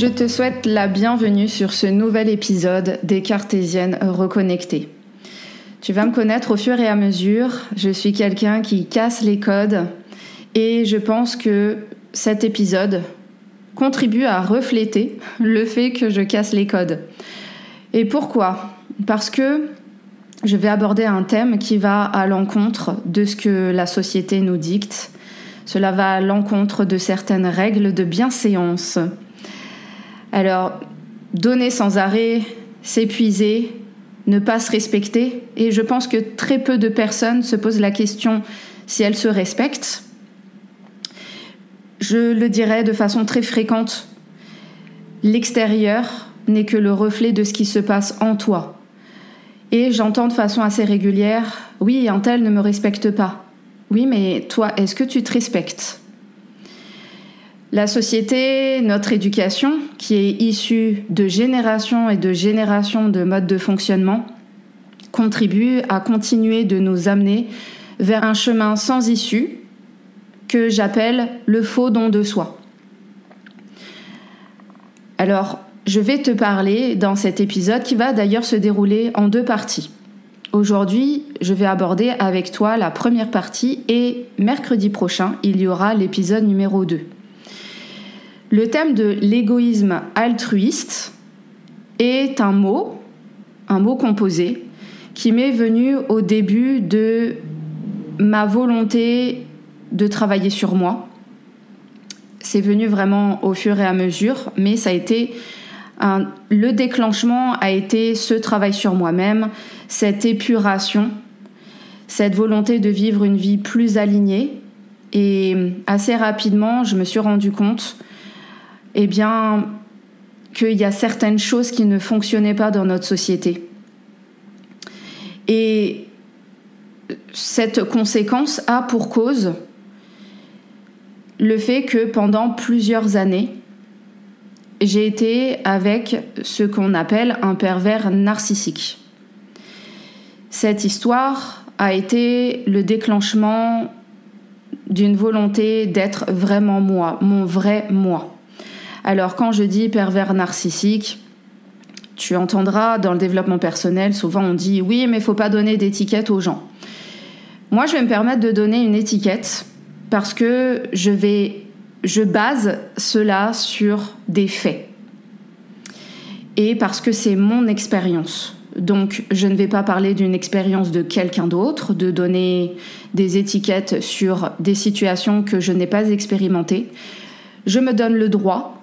Je te souhaite la bienvenue sur ce nouvel épisode des Cartésiennes reconnectées. Tu vas me connaître au fur et à mesure, je suis quelqu'un qui casse les codes et je pense que cet épisode contribue à refléter le fait que je casse les codes. Et pourquoi? Parce que je vais aborder un thème qui va à l'encontre de ce que la société nous dicte. Cela va à l'encontre de certaines règles de bienséance alors, donner sans arrêt, s'épuiser, ne pas se respecter, et je pense que très peu de personnes se posent la question si elles se respectent. Je le dirais de façon très fréquente, l'extérieur n'est que le reflet de ce qui se passe en toi. Et j'entends de façon assez régulière, oui, un tel ne me respecte pas. Oui, mais toi, est-ce que tu te respectes? La société, notre éducation, qui est issue de générations et de générations de modes de fonctionnement, contribue à continuer de nous amener vers un chemin sans issue que j'appelle le faux don de soi. Alors, je vais te parler dans cet épisode qui va d'ailleurs se dérouler en deux parties. Aujourd'hui, je vais aborder avec toi la première partie et mercredi prochain, il y aura l'épisode numéro 2. Le thème de l'égoïsme altruiste est un mot, un mot composé, qui m'est venu au début de ma volonté de travailler sur moi. C'est venu vraiment au fur et à mesure, mais le déclenchement a été ce travail sur moi-même, cette épuration, cette volonté de vivre une vie plus alignée. Et assez rapidement, je me suis rendu compte eh bien, qu'il y a certaines choses qui ne fonctionnaient pas dans notre société. Et cette conséquence a pour cause le fait que pendant plusieurs années, j'ai été avec ce qu'on appelle un pervers narcissique. Cette histoire a été le déclenchement d'une volonté d'être vraiment moi, mon vrai moi. Alors quand je dis pervers narcissique, tu entendras dans le développement personnel, souvent on dit oui, mais il faut pas donner d'étiquette aux gens. Moi, je vais me permettre de donner une étiquette parce que je vais je base cela sur des faits. Et parce que c'est mon expérience. Donc, je ne vais pas parler d'une expérience de quelqu'un d'autre, de donner des étiquettes sur des situations que je n'ai pas expérimentées. Je me donne le droit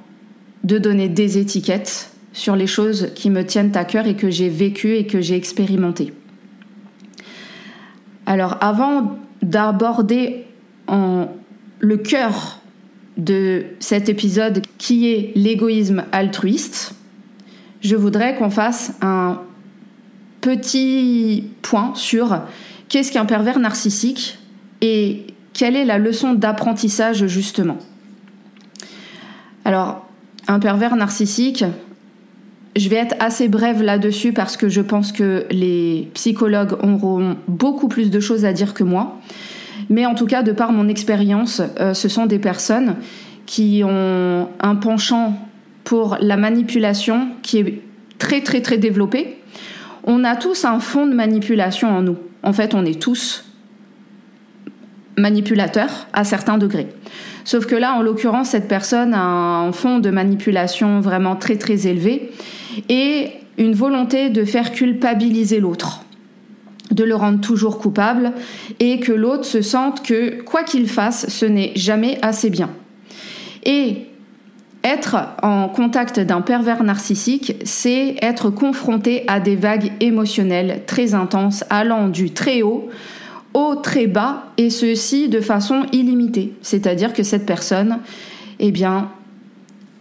de donner des étiquettes sur les choses qui me tiennent à cœur et que j'ai vécues et que j'ai expérimentées. Alors avant d'aborder le cœur de cet épisode qui est l'égoïsme altruiste, je voudrais qu'on fasse un petit point sur qu'est-ce qu'un pervers narcissique et quelle est la leçon d'apprentissage justement. Alors, un pervers narcissique, je vais être assez brève là-dessus parce que je pense que les psychologues auront beaucoup plus de choses à dire que moi. Mais en tout cas, de par mon expérience, euh, ce sont des personnes qui ont un penchant pour la manipulation qui est très très très développé. On a tous un fond de manipulation en nous. En fait, on est tous manipulateurs à certains degrés. Sauf que là, en l'occurrence, cette personne a un fond de manipulation vraiment très très élevé et une volonté de faire culpabiliser l'autre de le rendre toujours coupable et que l'autre se sente que quoi qu'il fasse, ce n'est jamais assez bien. Et être en contact d'un pervers narcissique, c'est être confronté à des vagues émotionnelles très intenses allant du très haut très bas et ceci de façon illimitée. C'est-à-dire que cette personne, eh bien,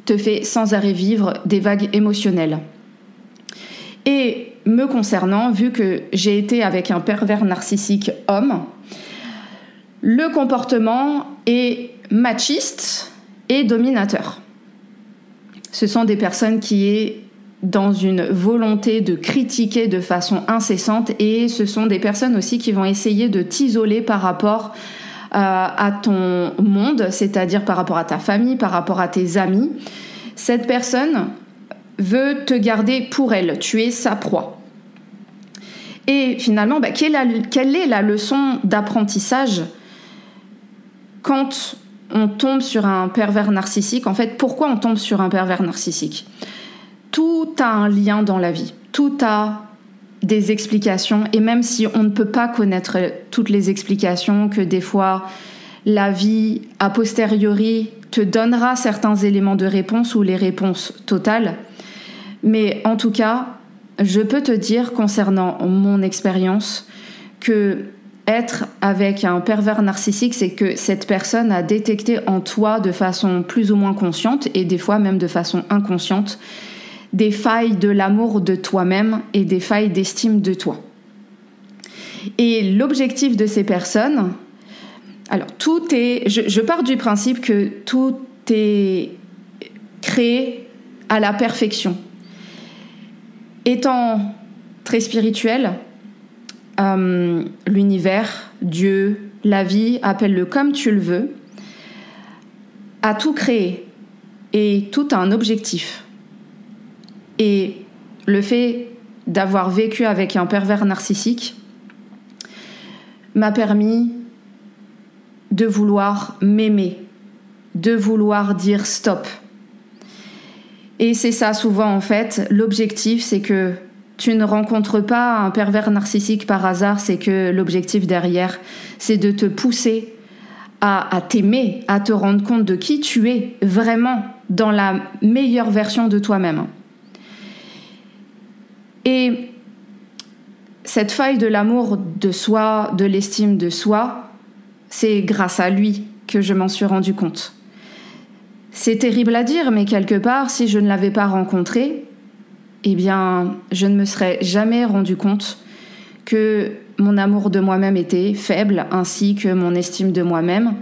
te fait sans arrêt vivre des vagues émotionnelles. Et me concernant, vu que j'ai été avec un pervers narcissique homme, le comportement est machiste et dominateur ce sont des personnes qui est dans une volonté de critiquer de façon incessante et ce sont des personnes aussi qui vont essayer de t'isoler par rapport euh, à ton monde, c'est-à-dire par rapport à ta famille, par rapport à tes amis. Cette personne veut te garder pour elle, tu es sa proie. Et finalement, bah, quelle, est la leçon d'apprentissage quand on tombe sur un pervers narcissique? En fait, pourquoi on tombe sur un pervers narcissique? Tout a un lien dans la vie. Tout a des explications. Et même si on ne peut pas connaître toutes les explications, que des fois la vie a posteriori te donnera certains éléments de réponse ou les réponses totales. Mais en tout cas, je peux te dire concernant mon expérience que être avec un pervers narcissique, c'est que cette personne a détecté en toi de façon plus ou moins consciente et des fois même de façon inconsciente des failles de l'amour de toi-même et des failles d'estime de toi. Et l'objectif de ces personnes, alors tout est, je, pars du principe que tout est créé à la perfection. Étant très spirituel, euh, l'univers, Dieu, la vie, appelle-le comme tu le veux, a tout créé et tout a un objectif. Et le fait d'avoir vécu avec un pervers narcissique m'a permis de vouloir m'aimer, de vouloir dire stop. Et c'est ça souvent en fait, l'objectif c'est que tu ne rencontres pas un pervers narcissique par hasard, c'est que l'objectif derrière, c'est de te pousser à, t'aimer, à te rendre compte de qui tu es vraiment dans la meilleure version de toi-même. Et cette faille de l'amour de soi, de l'estime de soi, c'est grâce à lui que je m'en suis rendu compte. C'est terrible à dire, mais quelque part, si je ne l'avais pas rencontré, eh bien, je ne me serais jamais rendu compte que mon amour de moi-même était faible, ainsi que mon estime de moi-même.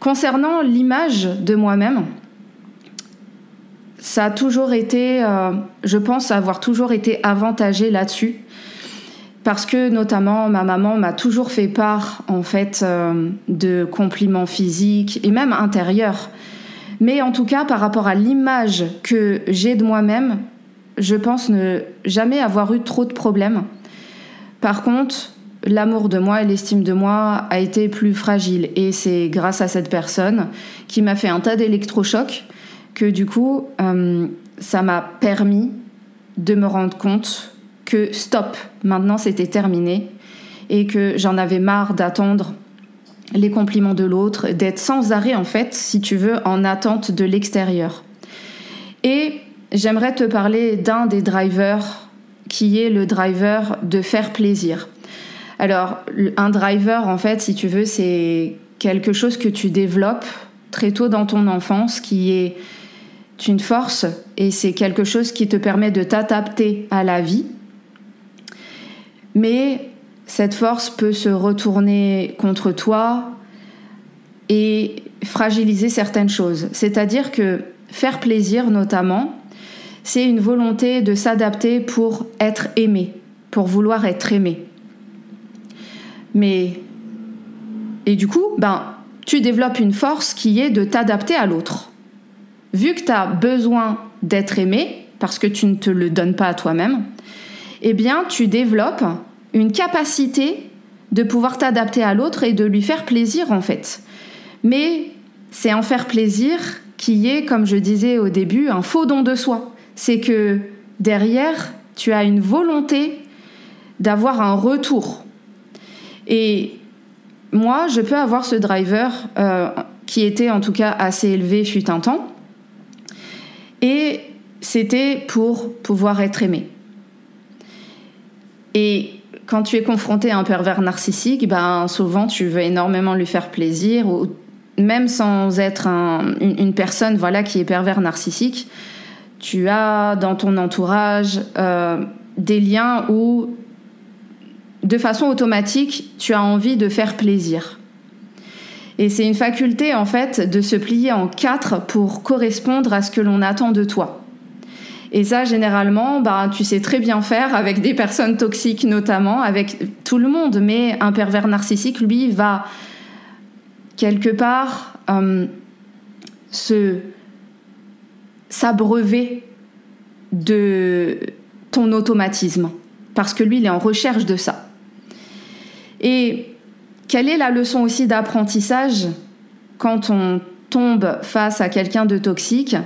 Concernant l'image de moi-même, ça a toujours été, euh, je pense avoir toujours été avantagée là-dessus, parce que notamment ma maman m'a toujours fait part en fait euh, de compliments physiques et même intérieurs. Mais en tout cas, par rapport à l'image que j'ai de moi-même, je pense ne jamais avoir eu trop de problèmes. Par contre, l'amour de moi et l'estime de moi a été plus fragile. Et c'est grâce à cette personne qui m'a fait un tas d'électrochocs que du coup, euh, ça m'a permis de me rendre compte que stop, maintenant c'était terminé et que j'en avais marre d'attendre les compliments de l'autre, d'être sans arrêt en fait, si tu veux, en attente de l'extérieur. Et j'aimerais te parler d'un des drivers qui est le driver de faire plaisir. Alors, un driver, en fait, si tu veux, c'est quelque chose que tu développes très tôt dans ton enfance qui est une force et c'est quelque chose qui te permet de t'adapter à la vie. Mais cette force peut se retourner contre toi et fragiliser certaines choses. C'est-à-dire que faire plaisir notamment, c'est une volonté de s'adapter pour être aimé, pour vouloir être aimé. Mais et du coup, ben tu développes une force qui est de t'adapter à l'autre. Vu que tu as besoin d'être aimé parce que tu ne te le donnes pas à toi-même, eh bien, tu développes une capacité de pouvoir t'adapter à l'autre et de lui faire plaisir en fait. Mais c'est en faire plaisir qui est, comme je disais au début, un faux don de soi. C'est que derrière, tu as une volonté d'avoir un retour. Et moi, je peux avoir ce driver euh, qui était en tout cas assez élevé fut un temps. Et c'était pour pouvoir être aimé. Et quand tu es confronté à un pervers narcissique, ben souvent tu veux énormément lui faire plaisir, ou même sans être une, personne voilà qui est pervers narcissique, tu as dans ton entourage euh, des liens où de façon automatique tu as envie de faire plaisir. Et c'est une faculté en fait de se plier en quatre pour correspondre à ce que l'on attend de toi. Et ça, généralement, bah, tu sais très bien faire avec des personnes toxiques notamment, avec tout le monde. Mais un pervers narcissique, lui, va quelque part euh, se s'abreuver de ton automatisme. Parce que lui, il est en recherche de ça. Et quelle est la leçon aussi d'apprentissage quand on tombe face à quelqu'un de toxique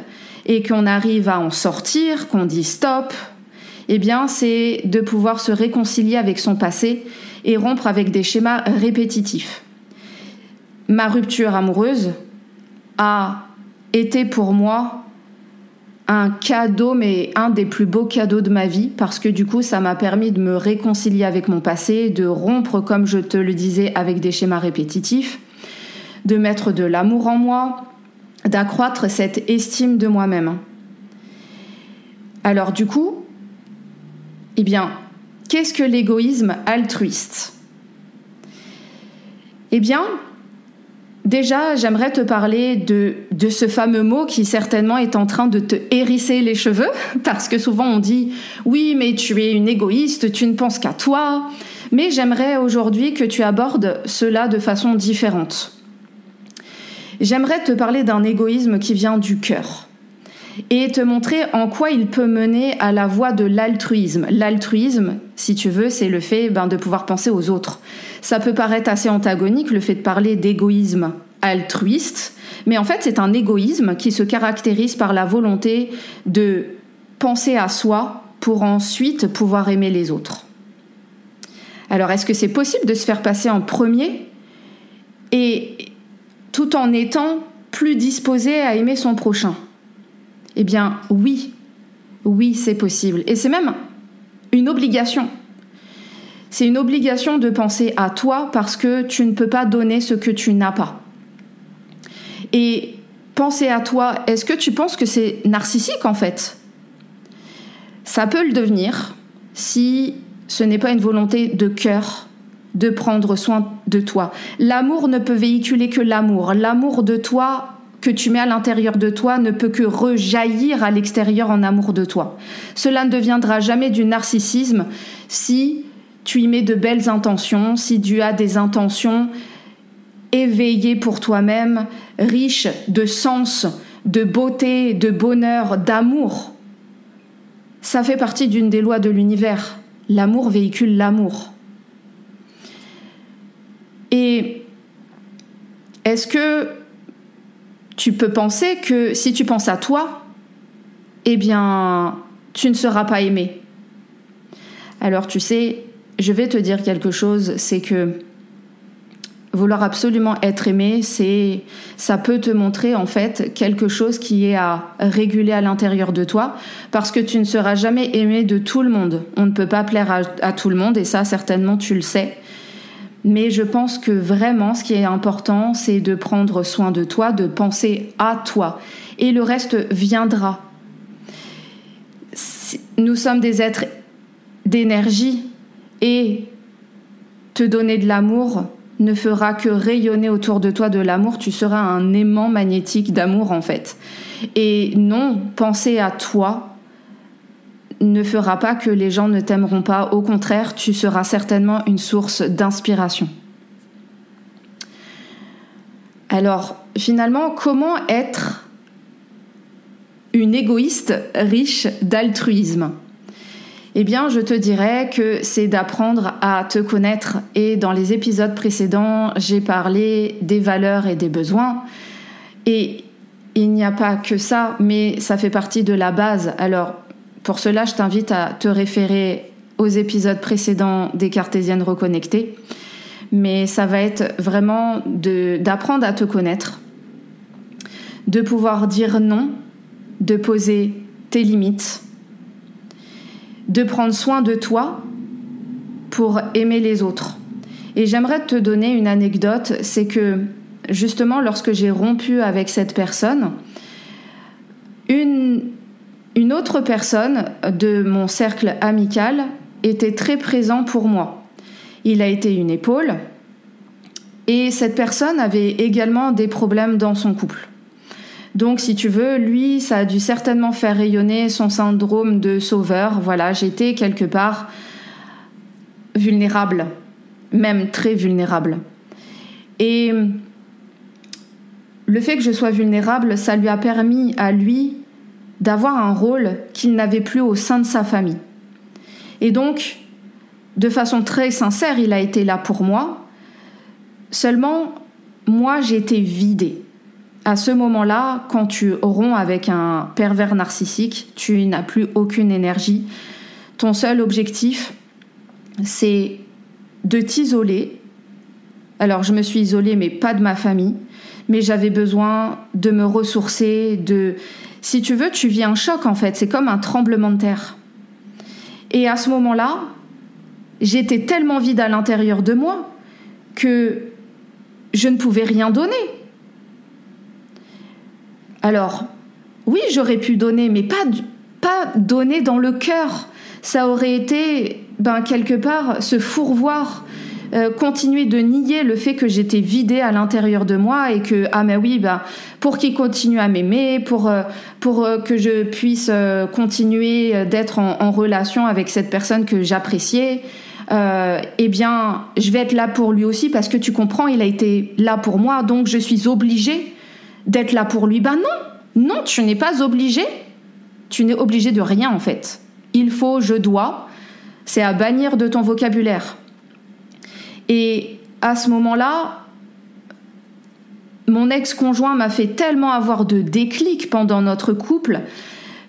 et qu'on arrive à en sortir, qu'on dit stop, eh bien, c'est de pouvoir se réconcilier avec son passé et rompre avec des schémas répétitifs. Ma rupture amoureuse a été pour moi un cadeau, mais un des plus beaux cadeaux de ma vie, parce que du coup, ça m'a permis de me réconcilier avec mon passé, de rompre, comme je te le disais, avec des schémas répétitifs, de mettre de l'amour en moi, d'accroître cette estime de moi-même. Alors du coup, eh bien, qu'est-ce que l'égoïsme altruiste? Eh bien, déjà, j'aimerais te parler de, ce fameux mot qui certainement est en train de te hérisser les cheveux, parce que souvent on dit oui, mais tu es une égoïste, tu ne penses qu'à toi. Mais j'aimerais aujourd'hui que tu abordes cela de façon différente. J'aimerais te parler d'un égoïsme qui vient du cœur et te montrer en quoi il peut mener à la voie de l'altruisme. L'altruisme, si tu veux, c'est le fait ben, de pouvoir penser aux autres. Ça peut paraître assez antagonique, le fait de parler d'égoïsme altruiste, mais en fait c'est un égoïsme qui se caractérise par la volonté de penser à soi pour ensuite pouvoir aimer les autres. Alors est-ce que c'est possible de se faire passer en premier et tout en étant plus disposé à aimer son prochain? Eh bien oui, oui c'est possible. Et c'est même une obligation. C'est une obligation de penser à toi parce que tu ne peux pas donner ce que tu n'as pas. Et penser à toi, est-ce que tu penses que c'est narcissique en fait? Ça peut le devenir si ce n'est pas une volonté de cœur de prendre soin de toi. L'amour ne peut véhiculer que l'amour. L'amour de toi que tu mets à l'intérieur de toi ne peut que rejaillir à l'extérieur en amour de toi. Cela ne deviendra jamais du narcissisme si tu y mets de belles intentions, si tu as des intentions éveillées pour toi-même, riches de sens, de beauté, de bonheur, d'amour. Ça fait partie d'une des lois de l'univers. L'amour véhicule l'amour. Et est-ce que tu peux penser que si tu penses à toi, eh bien, tu ne seras pas aimé Alors tu sais, je vais te dire quelque chose, c'est que vouloir absolument être aimé, c'est ça peut te montrer en fait quelque chose qui est à réguler à l'intérieur de toi parce que tu ne seras jamais aimé de tout le monde. On ne peut pas plaire à, à tout le monde et ça certainement tu le sais. Mais je pense que vraiment, ce qui est important, c'est de prendre soin de toi, de penser à toi. Et le reste viendra. Nous sommes des êtres d'énergie et te donner de l'amour ne fera que rayonner autour de toi de l'amour. Tu seras un aimant magnétique d'amour en fait. Et non, penser à toi, ne fera pas que les gens ne t'aimeront pas. Au contraire, tu seras certainement une source d'inspiration. Alors, finalement, comment être une égoïste riche d'altruisme? Eh bien, je te dirais que c'est d'apprendre à te connaître. Et dans les épisodes précédents, j'ai parlé des valeurs et des besoins. Et il n'y a pas que ça, mais ça fait partie de la base. Alors, pour cela, je t'invite à te référer aux épisodes précédents des Cartésiennes reconnectées. Mais ça va être vraiment d'apprendre à te connaître, de pouvoir dire non, de poser tes limites, de prendre soin de toi pour aimer les autres. Et j'aimerais te donner une anecdote, c'est que justement lorsque j'ai rompu avec cette personne, une, une autre personne de mon cercle amical était très présent pour moi. Il a été une épaule et cette personne avait également des problèmes dans son couple. Donc, si tu veux, lui, ça a dû certainement faire rayonner son syndrome de sauveur. Voilà, j'étais quelque part vulnérable, même très vulnérable. Et le fait que je sois vulnérable, ça lui a permis à lui d'avoir un rôle qu'il n'avait plus au sein de sa famille. Et donc, de façon très sincère, il a été là pour moi. Seulement, moi, j'ai été vidée. À ce moment-là, quand tu romps avec un pervers narcissique, tu n'as plus aucune énergie. Ton seul objectif, c'est de t'isoler. Alors, je me suis isolée, mais pas de ma famille. Mais j'avais besoin de me ressourcer, de... Si tu veux, tu vis un choc en fait. C'est comme un tremblement de terre. Et à ce moment-là, j'étais tellement vide à l'intérieur de moi que je ne pouvais rien donner. Alors, oui, j'aurais pu donner, mais pas, pas donner dans le cœur. Ça aurait été, ben, quelque part, se fourvoir, euh, continuer de nier le fait que j'étais vidée à l'intérieur de moi et que, ah mais oui, ben, pour qu'il continue à m'aimer, pour, euh, pour euh, que je puisse continuer d'être en, relation avec cette personne que j'appréciais, eh bien, je vais être là pour lui aussi parce que tu comprends, il a été là pour moi, donc je suis obligée d'être là pour lui. Ben non, non, tu n'es pas obligé. Tu n'es obligé de rien en fait. Il faut, je dois, c'est à bannir de ton vocabulaire. Et à ce moment-là, mon ex-conjoint m'a fait tellement avoir de déclics pendant notre couple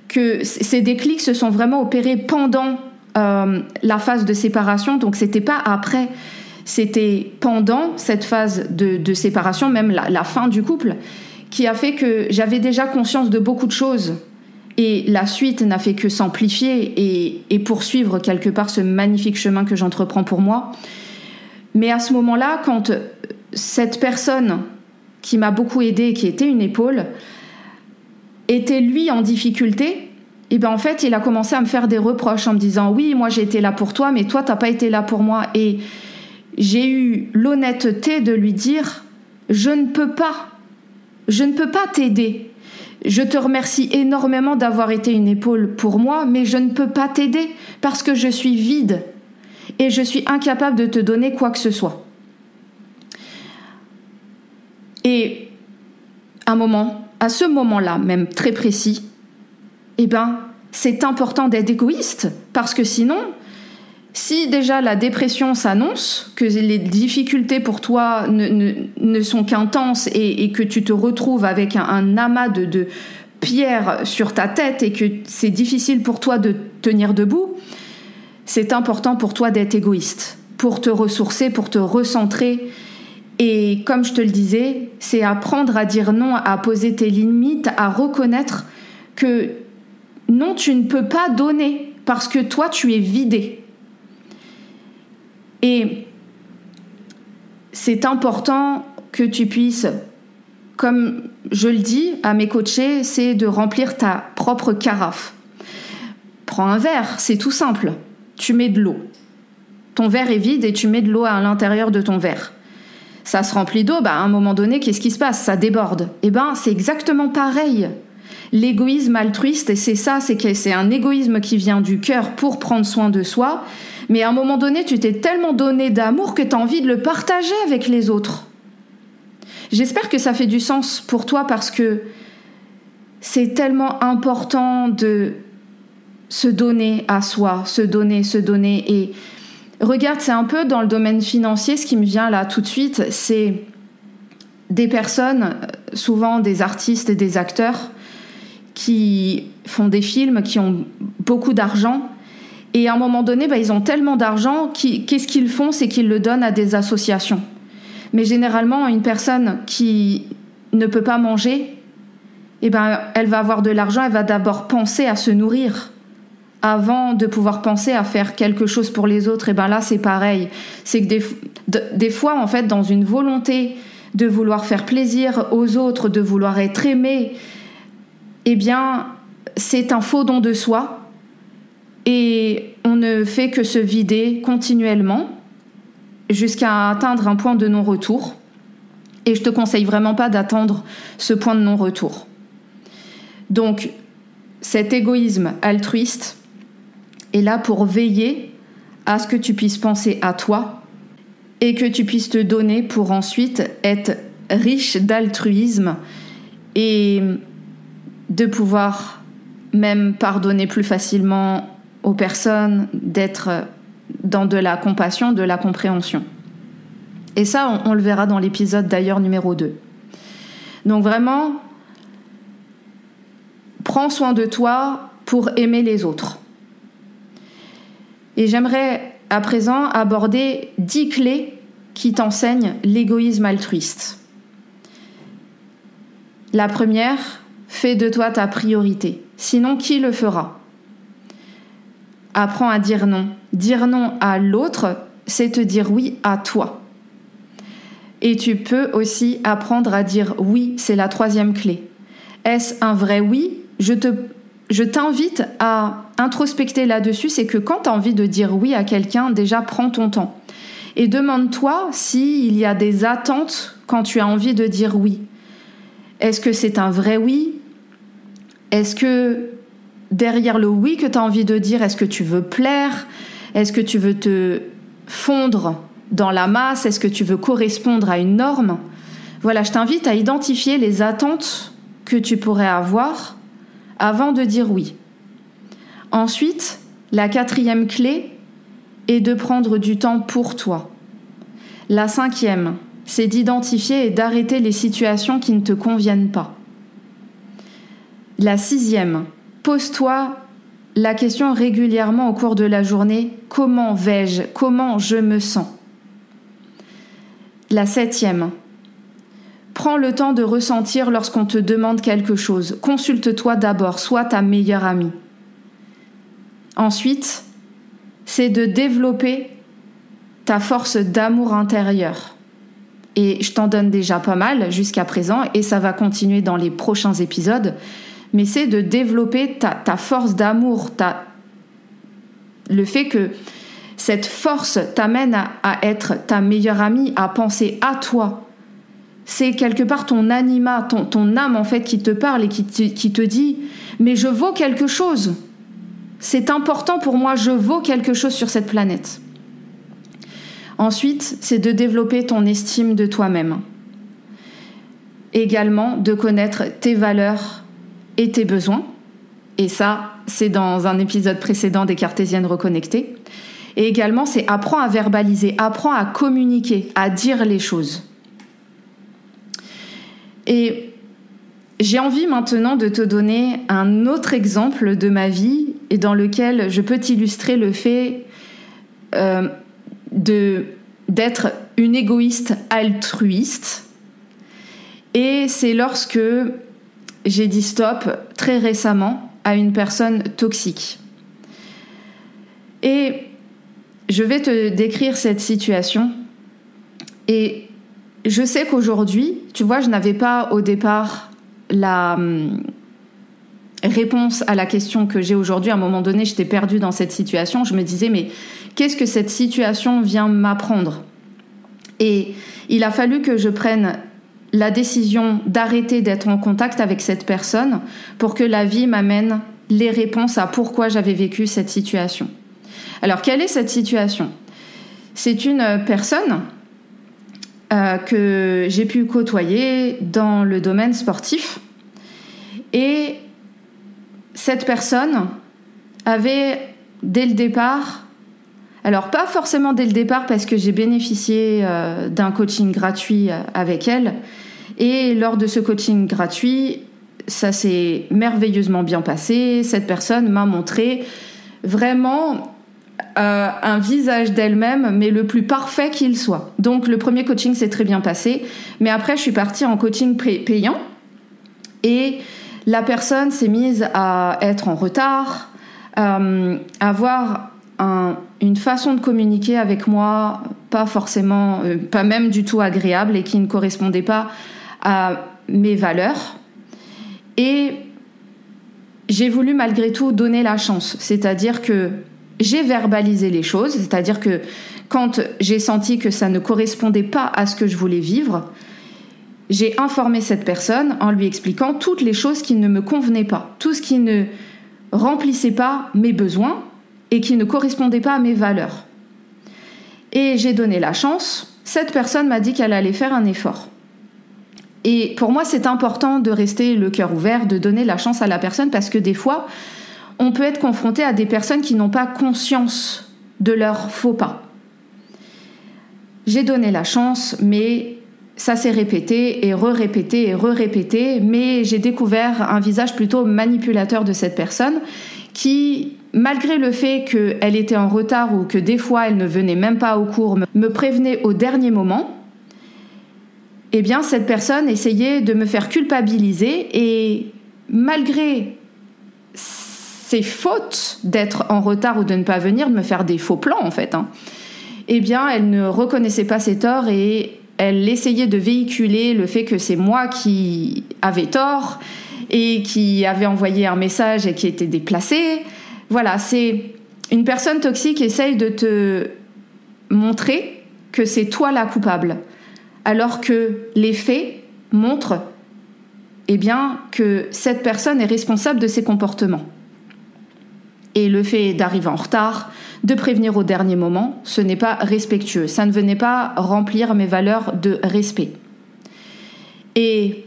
que ces déclics se sont vraiment opérés pendant euh, la phase de séparation. Donc c'était pas après, c'était pendant cette phase de, séparation, même la, fin du couple qui a fait que j'avais déjà conscience de beaucoup de choses et la suite n'a fait que s'amplifier et, poursuivre quelque part ce magnifique chemin que j'entreprends pour moi. Mais à ce moment-là, quand cette personne qui m'a beaucoup aidée, qui était une épaule, était lui en difficulté, et ben en fait, il a commencé à me faire des reproches en me disant oui, moi j'ai été là pour toi, mais toi t'as pas été là pour moi. Et j'ai eu l'honnêteté de lui dire je ne peux pas je ne peux pas t'aider. Je te remercie énormément d'avoir été une épaule pour moi, mais je ne peux pas t'aider parce que je suis vide et je suis incapable de te donner quoi que ce soit. Et un moment, à ce moment-là, même très précis, eh ben, c'est important d'être égoïste parce que sinon, si déjà la dépression s'annonce, que les difficultés pour toi ne, sont qu'intenses et, que tu te retrouves avec un, amas de, pierres sur ta tête et que c'est difficile pour toi de tenir debout, c'est important pour toi d'être égoïste, pour te ressourcer, pour te recentrer. Et comme je te le disais, c'est apprendre à dire non, à poser tes limites, à reconnaître que non, tu ne peux pas donner parce que toi, tu es vidé. Et c'est important que tu puisses, comme je le dis à mes coachés, c'est de remplir ta propre carafe. Prends un verre, c'est tout simple. Tu mets de l'eau. Ton verre est vide et tu mets de l'eau à l'intérieur de ton verre. Ça se remplit d'eau, bah à un moment donné, qu'est-ce qui se passe? Ça déborde. Eh ben, c'est exactement pareil. L'égoïsme altruiste, c'est ça, c'est que c'est un égoïsme qui vient du cœur pour prendre soin de soi, mais à un moment donné, tu t'es tellement donné d'amour que tu as envie de le partager avec les autres. J'espère que ça fait du sens pour toi parce que c'est tellement important de se donner à soi, se donner, se donner. Et regarde, c'est un peu dans le domaine financier, ce qui me vient là tout de suite, c'est des personnes souvent des artistes et des acteurs qui font des films, qui ont beaucoup d'argent. Et à un moment donné, bah, ils ont tellement d'argent, qu'est-ce qu'ils font? C'est qu'ils le donnent à des associations. Mais généralement, une personne qui ne peut pas manger, eh ben, elle va avoir de l'argent, elle va d'abord penser à se nourrir avant de pouvoir penser à faire quelque chose pour les autres. Et ben là, c'est pareil. C'est que des, des fois, en fait, dans une volonté de vouloir faire plaisir aux autres, de vouloir être aimé, eh bien, c'est un faux don de soi. Et on ne fait que se vider continuellement jusqu'à atteindre un point de non-retour. Et je te conseille vraiment pas d'attendre ce point de non-retour. Donc, cet égoïsme altruiste est là pour veiller à ce que tu puisses penser à toi et que tu puisses te donner pour ensuite être riche d'altruisme et de pouvoir même pardonner plus facilement aux personnes, d'être dans de la compassion, de la compréhension. Et ça, on, le verra dans l'épisode d'ailleurs numéro 2. Donc vraiment, prends soin de toi pour aimer les autres. Et j'aimerais à présent aborder 10 clés qui t'enseignent l'égoïsme altruiste. La première, fais de toi ta priorité. Sinon, qui le fera? Apprends à dire non. Dire non à l'autre, c'est te dire oui à toi. Et tu peux aussi apprendre à dire oui, c'est la troisième clé. Est-ce un vrai oui? Je te je t'invite à introspecter là-dessus, c'est que quand tu as envie de dire oui à quelqu'un, déjà prends ton temps. Et demande-toi s'il y a des attentes quand tu as envie de dire oui. Est-ce que c'est un vrai oui? Est-ce que derrière le oui que tu as envie de dire, est-ce que tu veux plaire? Est-ce que tu veux te fondre dans la masse? Est-ce que tu veux correspondre à une norme? Voilà, je t'invite à identifier les attentes que tu pourrais avoir avant de dire oui. Ensuite, la quatrième clé est de prendre du temps pour toi. La cinquième, c'est d'identifier et d'arrêter les situations qui ne te conviennent pas. La sixième, pose-toi la question régulièrement au cours de la journée, comment vais-je? Comment je me sens? La septième, Prends le temps de ressentir lorsqu'on te demande quelque chose. Consulte-toi d'abord, sois ta meilleure amie. Ensuite, c'est de développer ta force d'amour intérieur. Et je t'en donne déjà pas mal jusqu'à présent, et ça va continuer dans les prochains épisodes. Mais c'est de développer ta, force d'amour, le fait que cette force t'amène à être ta meilleure amie, à penser à toi, c'est quelque part ton anima, ton, âme en fait qui te parle et qui te, dit mais je vaux quelque chose. C'est important pour moi, je vaux quelque chose sur cette planète. Ensuite, c'est de développer ton estime de toi-même. Également, de connaître tes valeurs et tes besoins. Et ça, c'est dans un épisode précédent des Cartésiennes reconnectées. Et également, c'est apprends à verbaliser, apprends à communiquer, à dire les choses. Et j'ai envie maintenant de te donner un autre exemple de ma vie et dans lequel je peux t'illustrer le fait euh, d'être une égoïste altruiste. Et c'est lorsque j'ai dit stop très récemment à une personne toxique. Et je vais te décrire cette situation. Je sais qu'aujourd'hui, tu vois, je n'avais pas au départ la hum, réponse à la question que j'ai aujourd'hui. À un moment donné, j'étais perdue dans cette situation. Je me disais, mais qu'est-ce que cette situation vient m'apprendre? Et il a fallu que je prenne la décision d'arrêter d'être en contact avec cette personne pour que la vie m'amène les réponses à pourquoi j'avais vécu cette situation. Alors, quelle est cette situation? C'est une personne euh, que j'ai pu côtoyer dans le domaine sportif. Et cette personne avait dès le départ, alors pas forcément dès le départ parce que j'ai bénéficié euh, d'un coaching gratuit euh, avec elle, Et lors de ce coaching gratuit, ça s'est merveilleusement bien passé. Cette personne m'a montré vraiment euh, un visage d'elle-même, mais le plus parfait qu'il soit. Donc le premier coaching s'est très bien passé, mais après je suis partie en coaching payant et la personne s'est mise à être en retard, euh, avoir une façon de communiquer avec moi pas forcément, euh, pas même du tout agréable et qui ne correspondait pas à mes valeurs. Et j'ai voulu malgré tout donner la chance, c'est-à-dire que j'ai verbalisé les choses, c'est-à-dire que quand j'ai senti que ça ne correspondait pas à ce que je voulais vivre, j'ai informé cette personne en lui expliquant toutes les choses qui ne me convenaient pas, tout ce qui ne remplissait pas mes besoins et qui ne correspondait pas à mes valeurs. Et j'ai donné la chance, cette personne m'a dit qu'elle allait faire un effort. Et pour moi, c'est important de rester le cœur ouvert, de donner la chance à la personne parce que des fois, on peut être confronté à des personnes qui n'ont pas conscience de leur faux pas. J'ai donné la chance, mais ça s'est répété et re-répété et re-répété, mais j'ai découvert un visage plutôt manipulateur de cette personne qui, malgré le fait qu'elle était en retard ou que des fois elle ne venait même pas au cours, me prévenait au dernier moment, eh bien cette personne essayait de me faire culpabiliser et malgré ses fautes d'être en retard ou de ne pas venir, de me faire des faux plans en fait, hein, eh bien elle ne reconnaissait pas ses torts et elle essayait de véhiculer le fait que c'est moi qui avais tort et qui avait envoyé un message et qui était déplacé. Voilà, c'est une personne toxique essaye de te montrer que c'est toi la coupable alors que les faits montrent eh bien, que cette personne est responsable de ses comportements. Et le fait d'arriver en retard, de prévenir au dernier moment, ce n'est pas respectueux. Ça ne venait pas remplir mes valeurs de respect. Et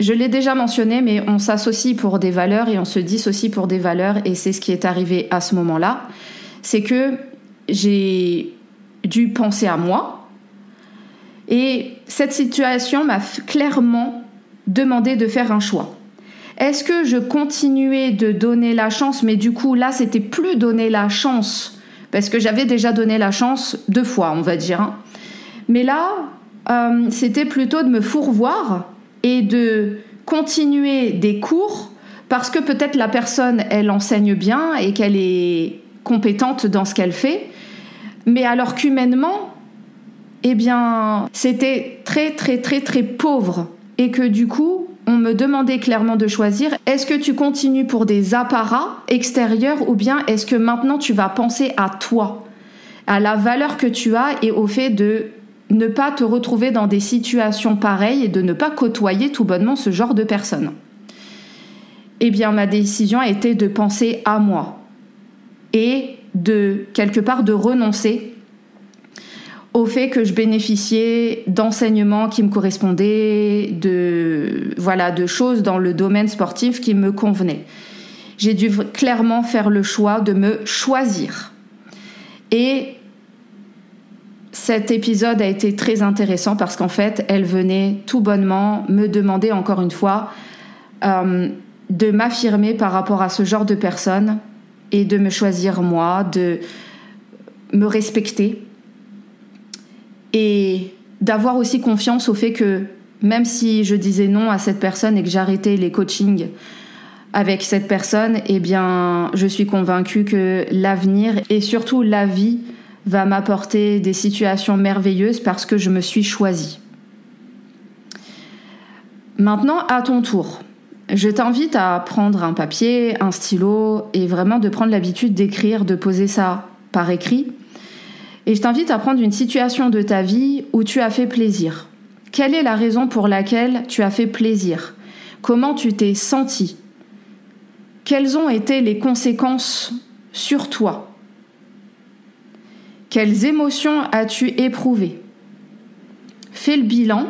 je l'ai déjà mentionné, mais on s'associe pour des valeurs et on se dissocie pour des valeurs, et c'est ce qui est arrivé à ce moment-là. C'est que j'ai dû penser à moi, et cette situation m'a clairement demandé de faire un choix. Est-ce que je continuais de donner la chance, mais du coup là c'était plus donner la chance, parce que j'avais déjà donné la chance deux fois, on va dire. Hein. Mais là, euh, c'était plutôt de me fourvoir et de continuer des cours, parce que peut-être la personne, elle enseigne bien et qu'elle est compétente dans ce qu'elle fait, mais alors qu'humainement, eh bien, c'était très très très très pauvre et que du coup, on me demandait clairement de choisir est-ce que tu continues pour des apparats extérieurs ou bien est-ce que maintenant tu vas penser à toi, à la valeur que tu as et au fait de ne pas te retrouver dans des situations pareilles et de ne pas côtoyer tout bonnement ce genre de personnes? Eh bien, ma décision a été de penser à moi et de quelque part de renoncer au fait que je bénéficiais d'enseignements qui me correspondaient, de voilà, de choses dans le domaine sportif qui me convenaient. J'ai dû clairement faire le choix de me choisir. Et cet épisode a été très intéressant parce qu'en fait, elle venait tout bonnement me demander encore une fois euh, de m'affirmer par rapport à ce genre de personnes et de me choisir moi, de me respecter et d'avoir aussi confiance au fait que même si je disais non à cette personne et que j'arrêtais les coachings avec cette personne, eh bien, je suis convaincue que l'avenir et surtout la vie va m'apporter des situations merveilleuses parce que je me suis choisie. Maintenant, à ton tour, je t'invite à prendre un papier, un stylo et vraiment de prendre l'habitude d'écrire, de poser ça par écrit et je t'invite à prendre une situation de ta vie où tu as fait plaisir. Quelle est la raison pour laquelle tu as fait plaisir? Comment tu t'es senti? Quelles ont été les conséquences sur toi? Quelles émotions as-tu éprouvées? Fais le bilan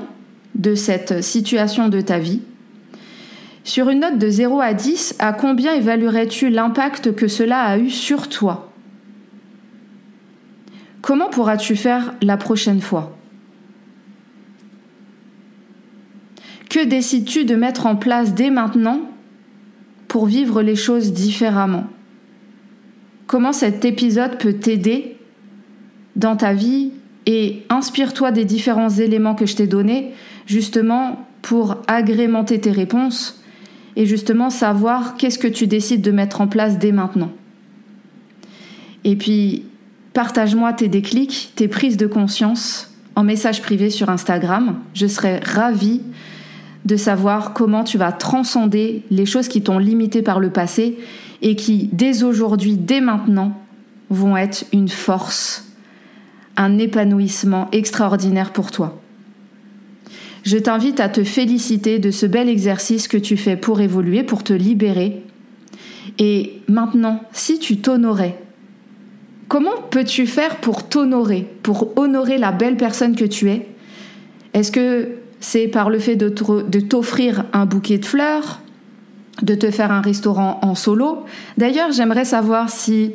de cette situation de ta vie. Sur une note de 0 à 10, à combien évaluerais-tu l'impact que cela a eu sur toi? Comment pourras-tu faire la prochaine fois? Que décides-tu de mettre en place dès maintenant pour vivre les choses différemment? Comment cet épisode peut t'aider dans ta vie et inspire-toi des différents éléments que je t'ai donnés justement pour agrémenter tes réponses et justement savoir qu'est-ce que tu décides de mettre en place dès maintenant? Et puis, partage-moi tes déclics, tes prises de conscience en message privé sur Instagram. Je serais ravie de savoir comment tu vas transcender les choses qui t'ont limité par le passé et qui, dès aujourd'hui, dès maintenant, vont être une force, un épanouissement extraordinaire pour toi. Je t'invite à te féliciter de ce bel exercice que tu fais pour évoluer, pour te libérer. Et maintenant, si tu t'honorais, comment peux-tu faire pour t'honorer, pour honorer la belle personne que tu es? Est-ce que c'est par le fait de t'offrir un bouquet de fleurs, de te faire un restaurant en solo? D'ailleurs, j'aimerais savoir si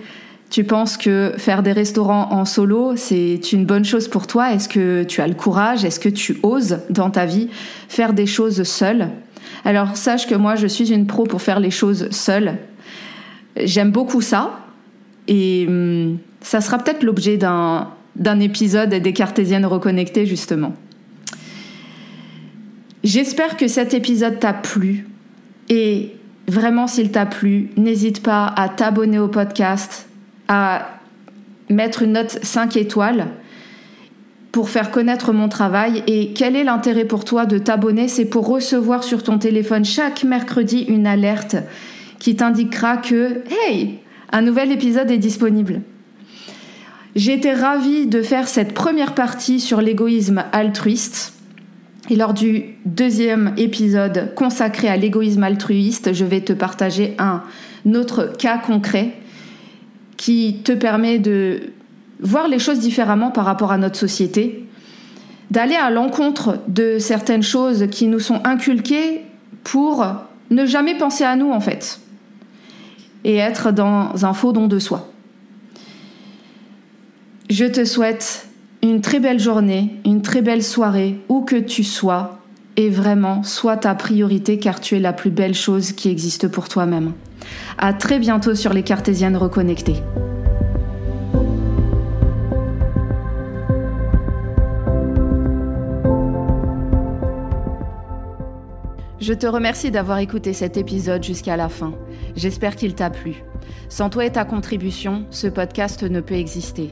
tu penses que faire des restaurants en solo, c'est une bonne chose pour toi? Est-ce que tu as le courage? Est-ce que tu oses dans ta vie faire des choses seule Alors sache que moi, je suis une pro pour faire les choses seule. J'aime beaucoup ça. Et hum, ça sera peut-être l'objet d'un, d'un épisode des Cartésiennes reconnectées, justement. J'espère que cet épisode t'a plu. Et vraiment, s'il t'a plu, n'hésite pas à t'abonner au podcast, à mettre une note 5 étoiles pour faire connaître mon travail. Et quel est l'intérêt pour toi de t'abonner? C'est pour recevoir sur ton téléphone chaque mercredi une alerte qui t'indiquera que, hey, un nouvel épisode est disponible. Été ravie de faire cette première partie sur l'égoïsme altruiste. Et lors du deuxième épisode consacré à l'égoïsme altruiste, je vais te partager un autre cas concret qui te permet de voir les choses différemment par rapport à notre société, d'aller à l'encontre de certaines choses qui nous sont inculquées pour ne jamais penser à nous en fait, et être dans un faux don de soi. Je te souhaite une très belle journée, une très belle soirée, où que tu sois, et vraiment, sois ta priorité car tu es la plus belle chose qui existe pour toi-même. À très bientôt sur les Cartésiennes reconnectées. Je te remercie d'avoir écouté cet épisode jusqu'à la fin. J'espère qu'il t'a plu. Sans toi et ta contribution, ce podcast ne peut exister.